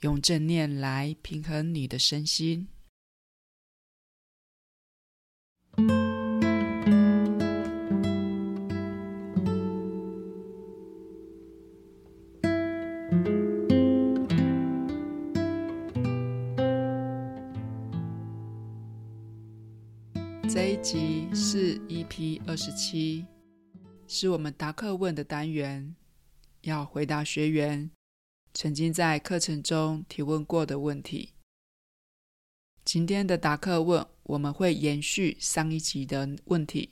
用正念来平衡你的身心。这一集是 EP 二十七，是我们答课问的单元，要回答学员。曾经在课程中提问过的问题。今天的答客问，我们会延续上一集的问题。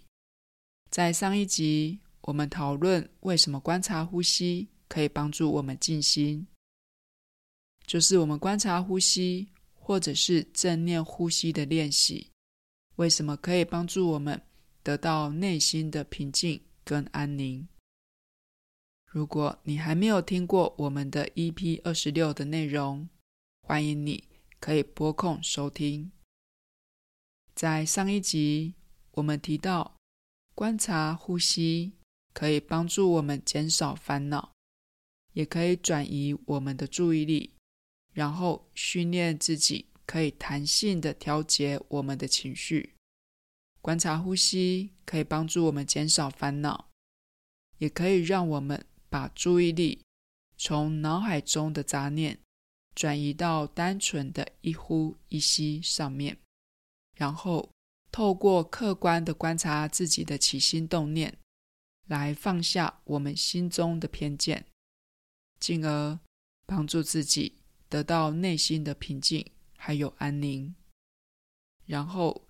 在上一集，我们讨论为什么观察呼吸可以帮助我们静心，就是我们观察呼吸或者是正念呼吸的练习，为什么可以帮助我们得到内心的平静跟安宁。如果你还没有听过我们的 EP 二十六的内容，欢迎你可以拨空收听。在上一集，我们提到观察呼吸可以帮助我们减少烦恼，也可以转移我们的注意力，然后训练自己可以弹性的调节我们的情绪。观察呼吸可以帮助我们减少烦恼，也可以让我们。把注意力从脑海中的杂念转移到单纯的一呼一吸上面，然后透过客观的观察自己的起心动念，来放下我们心中的偏见，进而帮助自己得到内心的平静还有安宁。然后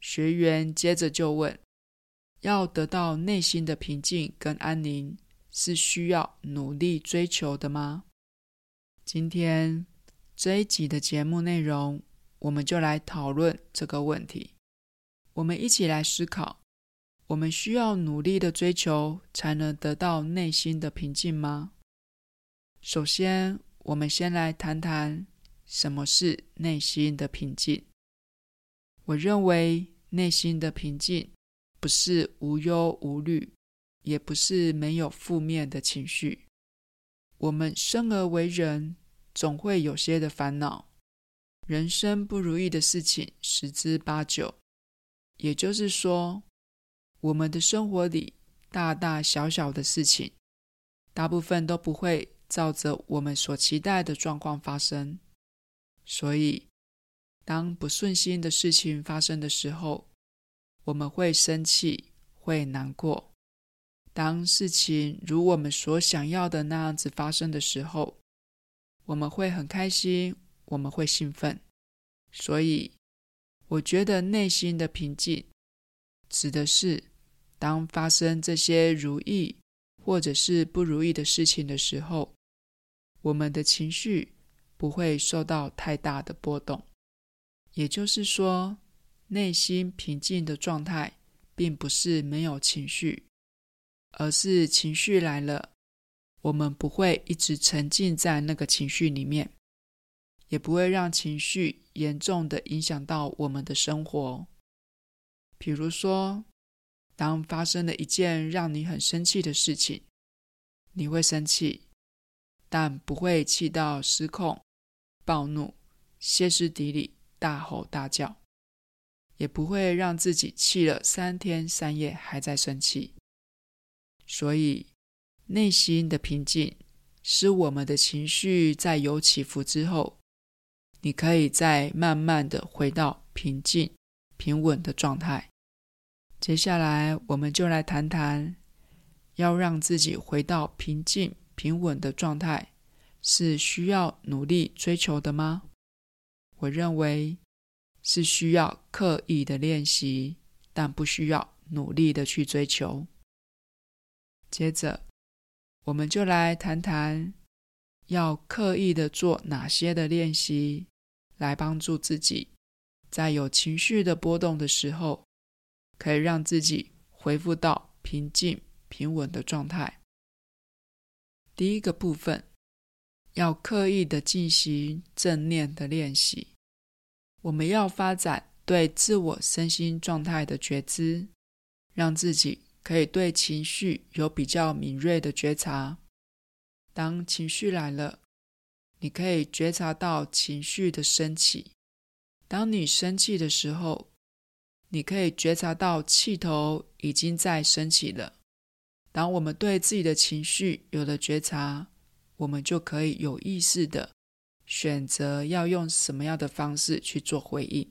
学员接着就问：要得到内心的平静跟安宁，是需要努力追求的吗？今天这一集的节目内容，我们就来讨论这个问题。我们一起来思考：我们需要努力的追求，才能得到内心的平静吗？首先，我们先来谈谈什么是内心的平静。我认为，内心的平静不是无忧无虑。也不是没有负面的情绪。我们生而为人，总会有些的烦恼，人生不如意的事情十之八九。也就是说，我们的生活里大大小小的事情，大部分都不会照着我们所期待的状况发生。所以，当不顺心的事情发生的时候，我们会生气，会难过。当事情如我们所想要的那样子发生的时候，我们会很开心，我们会兴奋。所以，我觉得内心的平静，指的是当发生这些如意或者是不如意的事情的时候，我们的情绪不会受到太大的波动。也就是说，内心平静的状态，并不是没有情绪。而是情绪来了，我们不会一直沉浸在那个情绪里面，也不会让情绪严重的影响到我们的生活。比如说，当发生了一件让你很生气的事情，你会生气，但不会气到失控、暴怒、歇斯底里、大吼大叫，也不会让自己气了三天三夜还在生气。所以，内心的平静是我们的情绪在有起伏之后，你可以再慢慢的回到平静、平稳的状态。接下来，我们就来谈谈，要让自己回到平静、平稳的状态，是需要努力追求的吗？我认为是需要刻意的练习，但不需要努力的去追求。接着，我们就来谈谈要刻意的做哪些的练习，来帮助自己，在有情绪的波动的时候，可以让自己恢复到平静、平稳的状态。第一个部分，要刻意的进行正念的练习。我们要发展对自我身心状态的觉知，让自己可以对情绪有比较敏锐的觉察。当情绪来了，你可以觉察到情绪的升起。当你生气的时候，你可以觉察到气头已经在升起了。当我们对自己的情绪有了觉察，我们就可以有意识地选择要用什么样的方式去做回应。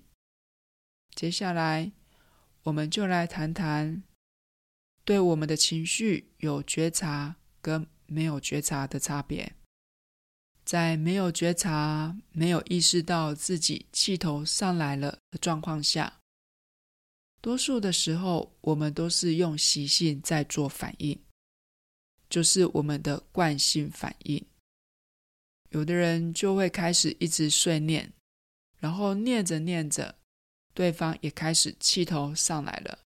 接下来，我们就来谈谈对我们的情绪有觉察跟没有觉察的差别。在没有觉察、没有意识到自己气头上来了的状况下，多数的时候，我们都是用习性在做反应，就是我们的惯性反应。有的人就会开始一直碎念，然后念着念着，对方也开始气头上来了，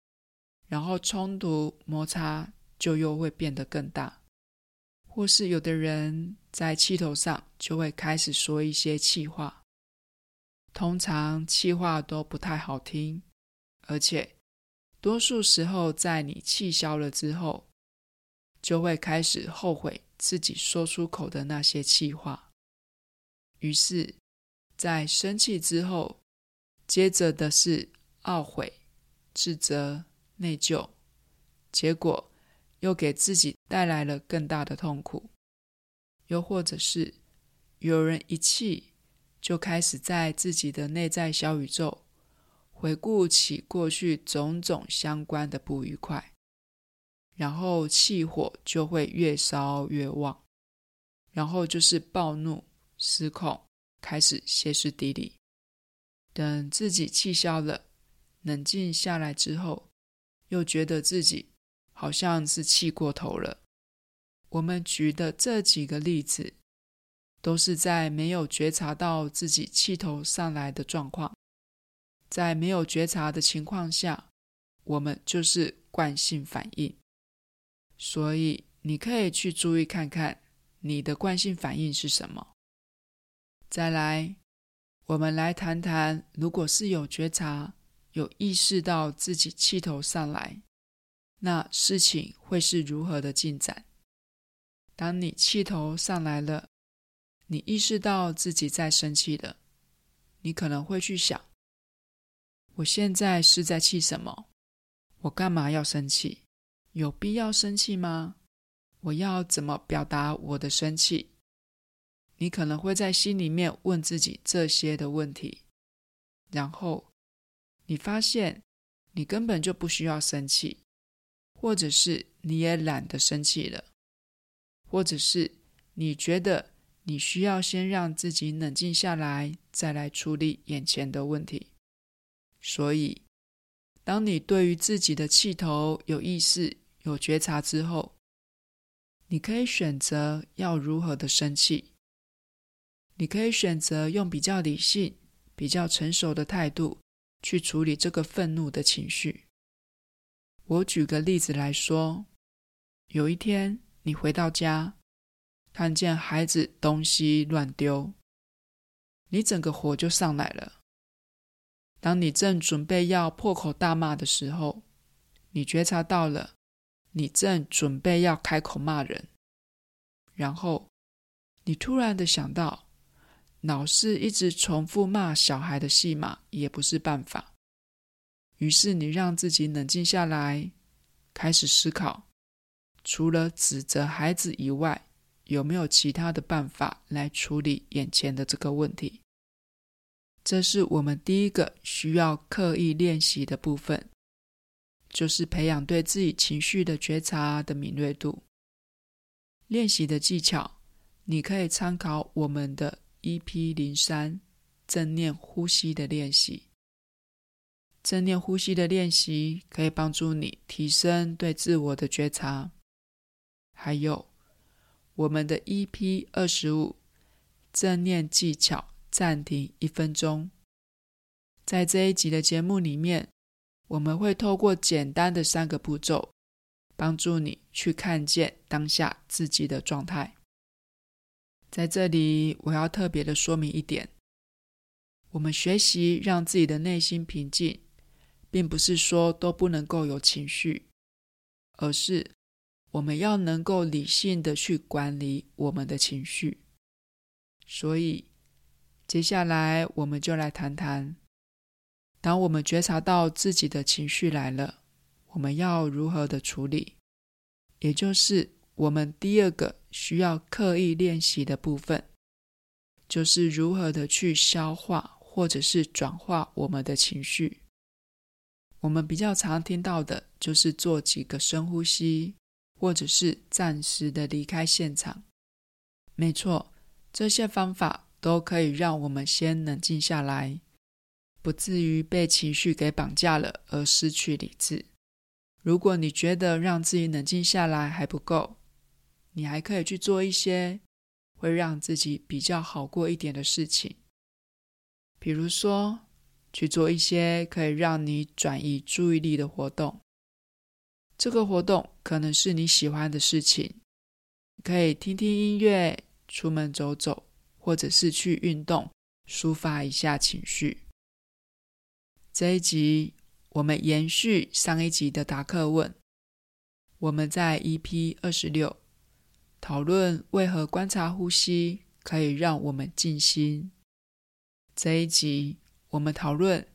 然后冲突摩擦就又会变得更大。或是有的人在气头上就会开始说一些气话，通常气话都不太好听。而且，多数时候，在你气消了之后，就会开始后悔自己说出口的那些气话。于是，在生气之后，接着的是懊悔、自责、内疚，结果又给自己带来了更大的痛苦。又或者是有人一气就开始在自己的内在小宇宙。回顾起过去种种相关的不愉快，然后气火就会越烧越旺，然后就是暴怒、失控，开始歇斯底里。等自己气消了，冷静下来之后，又觉得自己好像是气过头了。我们举的这几个例子，都是在没有觉察到自己气头上来的状况。在没有觉察的情况下，我们就是惯性反应。所以你可以去注意看看你的惯性反应是什么。再来，我们来谈谈，如果是有觉察、有意识到自己气头上来，那事情会是如何的进展？当你气头上来了，你意识到自己在生气了，你可能会去想。我现在是在气什么？我干嘛要生气？有必要生气吗？我要怎么表达我的生气？你可能会在心里面问自己这些的问题，然后你发现你根本就不需要生气，或者是你也懒得生气了，或者是你觉得你需要先让自己冷静下来，再来处理眼前的问题。所以，当你对于自己的气头有意识、有觉察之后，你可以选择要如何的生气。你可以选择用比较理性、比较成熟的态度去处理这个愤怒的情绪。我举个例子来说，有一天你回到家，看见孩子东西乱丢，你整个火就上来了。当你正准备要破口大骂的时候，你觉察到了，你正准备要开口骂人，然后你突然的想到，老是一直重复骂小孩的戏码也不是办法。于是你让自己冷静下来，开始思考，除了指责孩子以外，有没有其他的办法来处理眼前的这个问题？这是我们第一个需要刻意练习的部分，就是培养对自己情绪的觉察的敏锐度。练习的技巧，你可以参考我们的 EP 零三正念呼吸的练习。正念呼吸的练习可以帮助你提升对自我的觉察。还有我们的 EP 二十五正念技巧。暂停一分钟。在这一集的节目里面，我们会透过简单的三个步骤，帮助你去看见当下自己的状态。在这里，我要特别的说明一点：我们学习让自己的内心平静，并不是说都不能够有情绪，而是我们要能够理性的去管理我们的情绪。所以，接下来我们就来谈谈，当我们觉察到自己的情绪来了，我们要如何的处理？也就是我们第二个需要刻意练习的部分，就是如何的去消化或者是转化我们的情绪。我们比较常听到的就是做几个深呼吸，或者是暂时的离开现场。没错。这些方法都可以让我们先冷静下来，不至于被情绪给绑架了而失去理智。如果你觉得让自己冷静下来还不够，你还可以去做一些会让自己比较好过一点的事情，比如说去做一些可以让你转移注意力的活动。这个活动可能是你喜欢的事情，可以听听音乐。出门走走，或者是去运动，抒发一下情绪。这一集我们延续上一集的答客问，我们在 EP 二十六讨论为何观察呼吸可以让我们静心。这一集我们讨论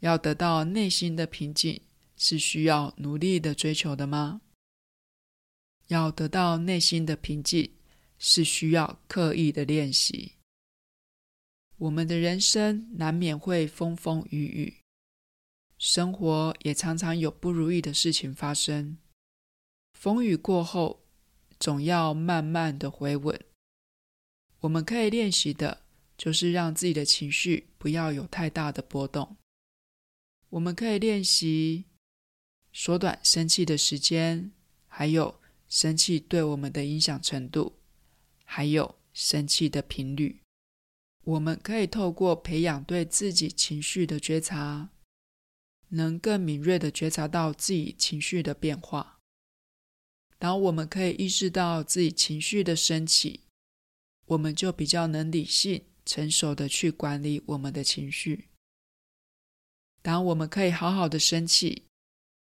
要得到内心的平静是需要努力的追求的吗？要得到内心的平静。是需要刻意的练习。我们的人生难免会风风雨雨，生活也常常有不如意的事情发生。风雨过后，总要慢慢的回稳。我们可以练习的，就是让自己的情绪不要有太大的波动。我们可以练习缩短生气的时间，还有生气对我们的影响程度。还有生气的频率，我们可以透过培养对自己情绪的觉察，能更敏锐的觉察到自己情绪的变化。当我们可以意识到自己情绪的升起，我们就比较能理性、成熟的去管理我们的情绪。当我们可以好好的生气，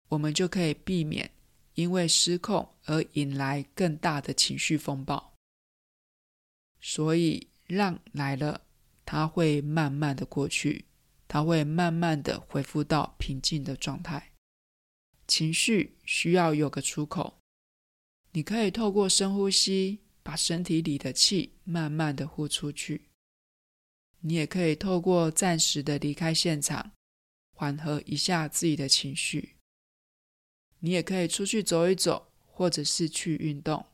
我们就可以避免因为失控而引来更大的情绪风暴。所以，浪来了，它会慢慢的过去，它会慢慢的恢复到平静的状态。情绪需要有个出口，你可以透过深呼吸，把身体里的气慢慢的呼出去。你也可以透过暂时的离开现场，缓和一下自己的情绪。你也可以出去走一走，或者是去运动。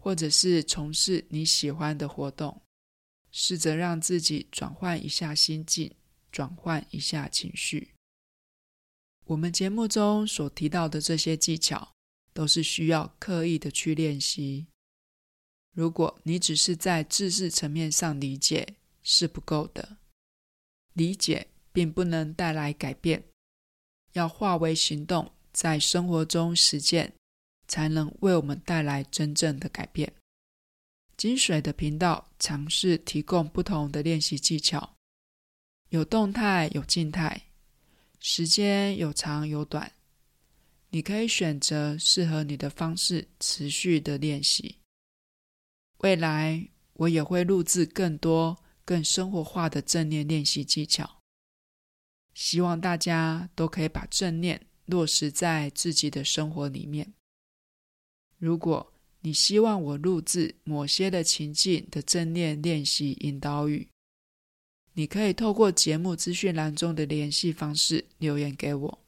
或者是从事你喜欢的活动，试着让自己转换一下心境，转换一下情绪。我们节目中所提到的这些技巧，都是需要刻意的去练习。如果你只是在知识层面上理解，是不够的。理解并不能带来改变，要化为行动，在生活中实践。才能为我们带来真正的改变。金水的频道尝试提供不同的练习技巧，有动态，有静态，时间有长有短。你可以选择适合你的方式，持续的练习。未来我也会录制更多更生活化的正念练习技巧，希望大家都可以把正念落实在自己的生活里面。如果你希望我录制某些的情境的正念练习引导语，你可以透过节目资讯栏中的联系方式留言给我。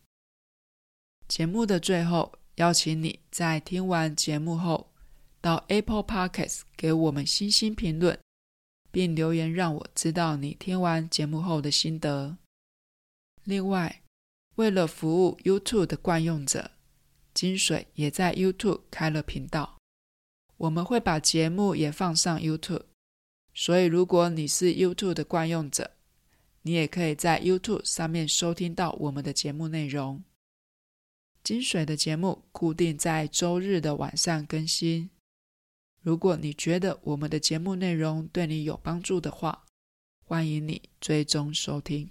节目的最后，邀请你在听完节目后，到 Apple Podcast 给我们星星评论，并留言让我知道你听完节目后的心得。另外，为了服务 YouTube 的惯用者。金水也在 YouTube 开了频道，我们会把节目也放上 YouTube，所以如果你是 YouTube 的惯用者，你也可以在 YouTube 上面收听到我们的节目内容。金水的节目固定在周日的晚上更新。如果你觉得我们的节目内容对你有帮助的话，欢迎你追踪收听。